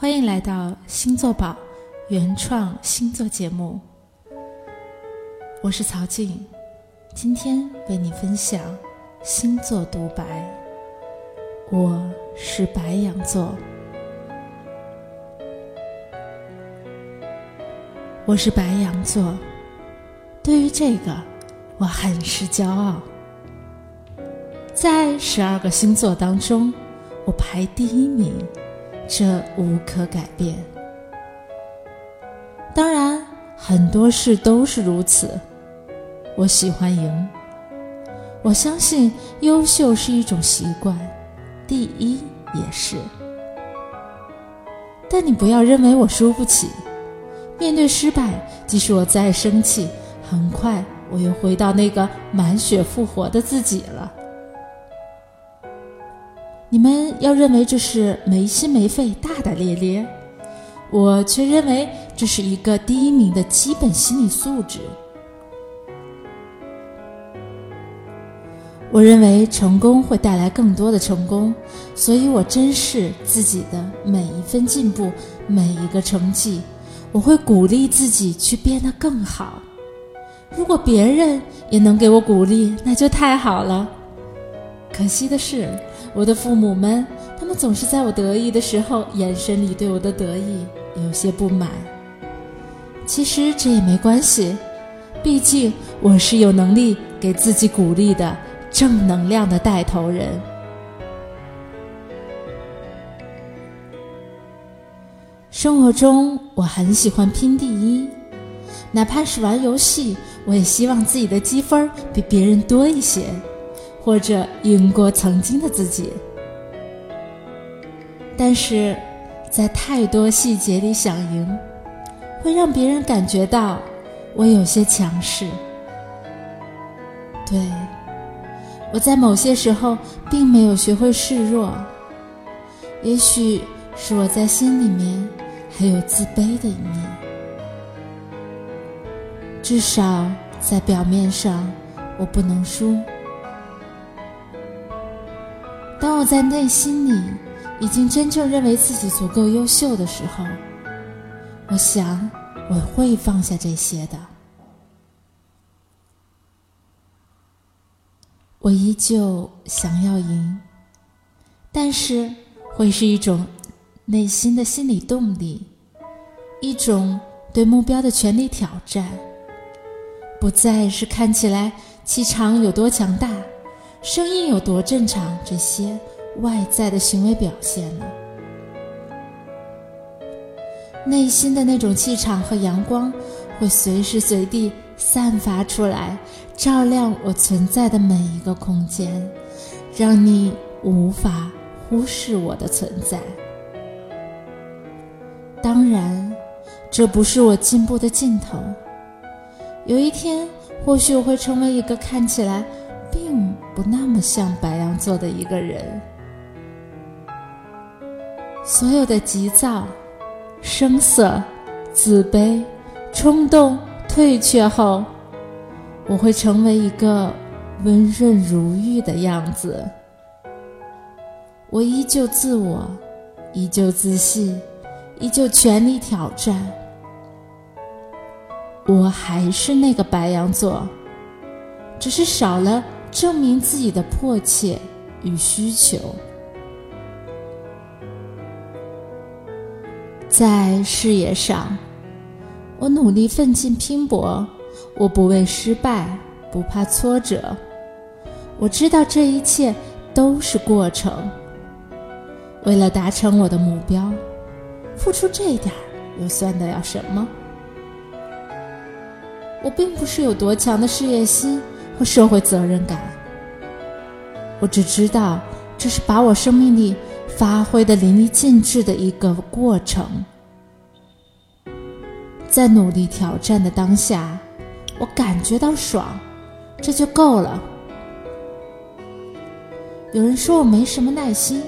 欢迎来到星座宝原创星座节目，我是曹静，今天为你分享星座独白。我是白羊座，我是白羊座，对于这个我很是骄傲。在十二个星座当中，我排第一名。这无可改变。当然，很多事都是如此。我喜欢赢。我相信优秀是一种习惯，第一也是。但你不要认为我输不起。面对失败，即使我再生气，很快我又回到那个满血复活的自己了。你们要认为这是没心没肺、大大咧咧，我却认为这是一个第一名的基本心理素质。我认为成功会带来更多的成功，所以我珍视自己的每一分进步、每一个成绩。我会鼓励自己去变得更好。如果别人也能给我鼓励，那就太好了。可惜的是。我的父母们，他们总是在我得意的时候，眼神里对我的得意有些不满。其实这也没关系，毕竟我是有能力给自己鼓励的正能量的带头人。生活中，我很喜欢拼第一，哪怕是玩游戏，我也希望自己的积分比别人多一些。或者赢过曾经的自己，但是在太多细节里想赢，会让别人感觉到我有些强势。对，我在某些时候并没有学会示弱，也许是我在心里面还有自卑的一面，至少在表面上，我不能输。我在内心里已经真正认为自己足够优秀的时候，我想我会放下这些的。我依旧想要赢，但是会是一种内心的心理动力，一种对目标的全力挑战，不再是看起来气场有多强大。声音有多正常？这些外在的行为表现呢？内心的那种气场和阳光，会随时随地散发出来，照亮我存在的每一个空间，让你无法忽视我的存在。当然，这不是我进步的尽头。有一天，或许我会成为一个看起来……并不那么像白羊座的一个人。所有的急躁、声色、自卑、冲动退却后，我会成为一个温润如玉的样子。我依旧自我，依旧自信，依旧全力挑战。我还是那个白羊座，只是少了。证明自己的迫切与需求，在事业上，我努力奋进拼搏，我不畏失败，不怕挫折。我知道这一切都是过程。为了达成我的目标，付出这点儿又算得了什么？我并不是有多强的事业心。和社会责任感，我只知道这是把我生命力发挥的淋漓尽致的一个过程。在努力挑战的当下，我感觉到爽，这就够了。有人说我没什么耐心，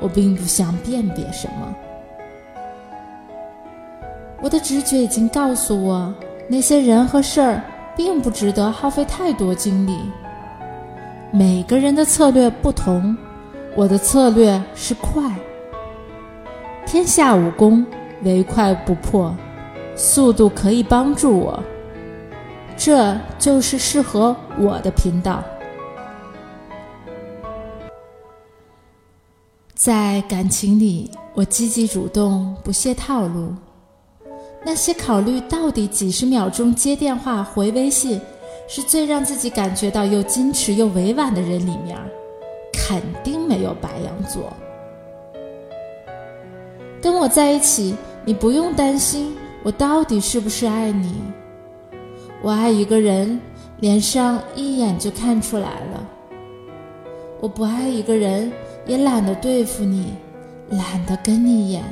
我并不想辨别什么。我的直觉已经告诉我，那些人和事儿。并不值得耗费太多精力。每个人的策略不同，我的策略是快。天下武功，唯快不破，速度可以帮助我。这就是适合我的频道。在感情里，我积极主动，不屑套路。那些考虑到底几十秒钟接电话、回微信，是最让自己感觉到又矜持又委婉的人里面，肯定没有白羊座。跟我在一起，你不用担心我到底是不是爱你。我爱一个人，脸上一眼就看出来了。我不爱一个人。也懒得对付你，懒得跟你演。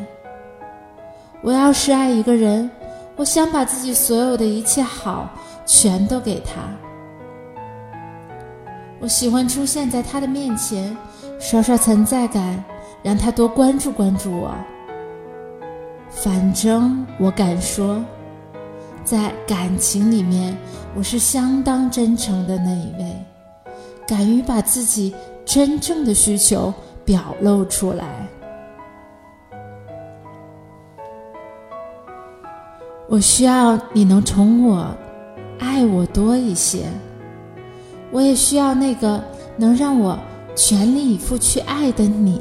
我要是爱一个人，我想把自己所有的一切好全都给他。我喜欢出现在他的面前，刷刷存在感，让他多关注关注我。反正我敢说，在感情里面，我是相当真诚的那一位，敢于把自己真正的需求。表露出来。我需要你能宠我、爱我多一些。我也需要那个能让我全力以赴去爱的你。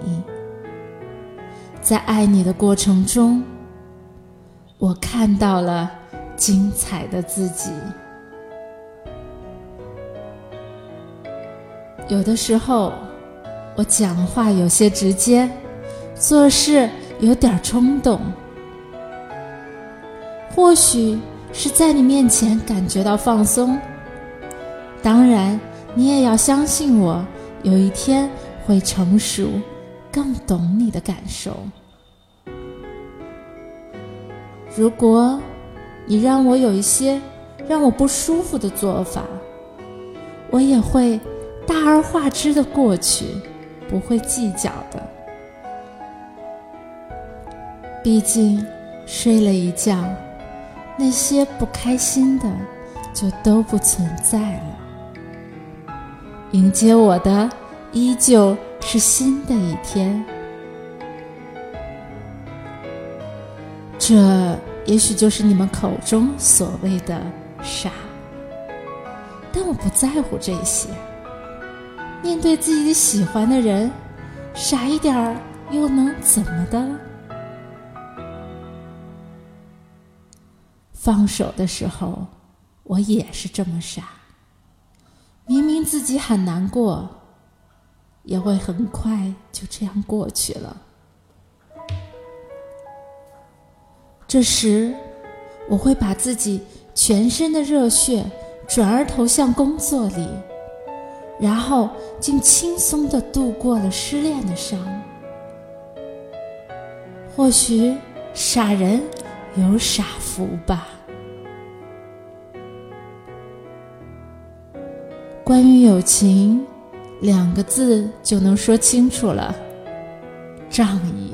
在爱你的过程中，我看到了精彩的自己。有的时候。我讲话有些直接，做事有点冲动。或许是在你面前感觉到放松，当然你也要相信我，有一天会成熟，更懂你的感受。如果你让我有一些让我不舒服的做法，我也会大而化之的过去。不会计较的，毕竟睡了一觉，那些不开心的就都不存在了。迎接我的依旧是新的一天。这也许就是你们口中所谓的傻，但我不在乎这些。面对自己喜欢的人，傻一点儿又能怎么的？放手的时候，我也是这么傻。明明自己很难过，也会很快就这样过去了。这时，我会把自己全身的热血转而投向工作里。然后竟轻松的度过了失恋的伤。或许傻人有傻福吧。关于友情，两个字就能说清楚了：仗义。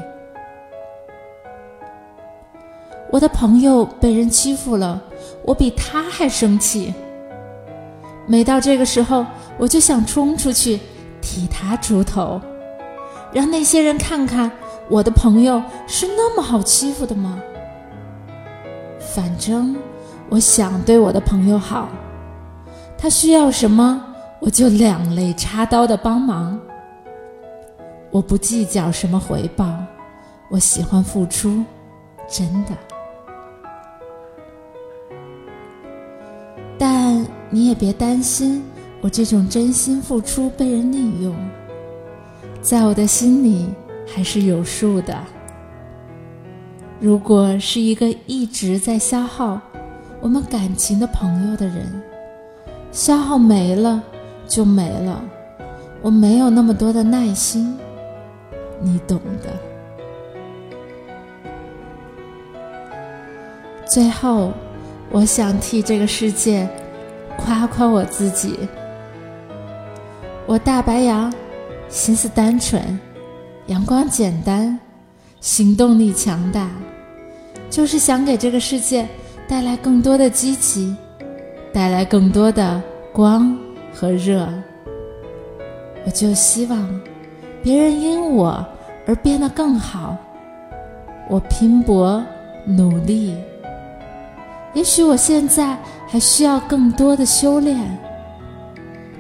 我的朋友被人欺负了，我比他还生气。每到这个时候。我就想冲出去替他出头，让那些人看看我的朋友是那么好欺负的吗？反正我想对我的朋友好，他需要什么我就两肋插刀的帮忙。我不计较什么回报，我喜欢付出，真的。但你也别担心。我这种真心付出被人利用，在我的心里还是有数的。如果是一个一直在消耗我们感情的朋友的人，消耗没了就没了，我没有那么多的耐心，你懂的。最后，我想替这个世界夸夸我自己。我大白羊，心思单纯，阳光简单，行动力强大，就是想给这个世界带来更多的积极，带来更多的光和热。我就希望别人因我而变得更好，我拼搏努力。也许我现在还需要更多的修炼，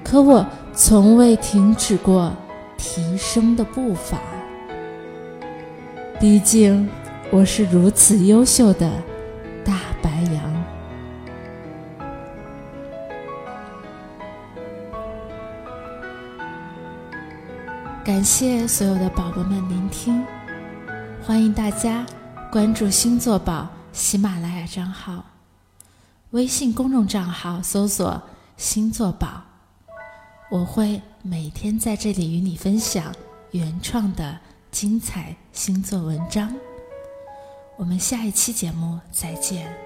可我从未停止过提升的步伐。毕竟，我是如此优秀的大白羊。感谢所有的宝宝们聆听，欢迎大家关注星座宝喜马拉雅账号，微信公众账号搜索“星座宝”，我会每天在这里与你分享原创的。精彩星座文章，我们下一期节目再见。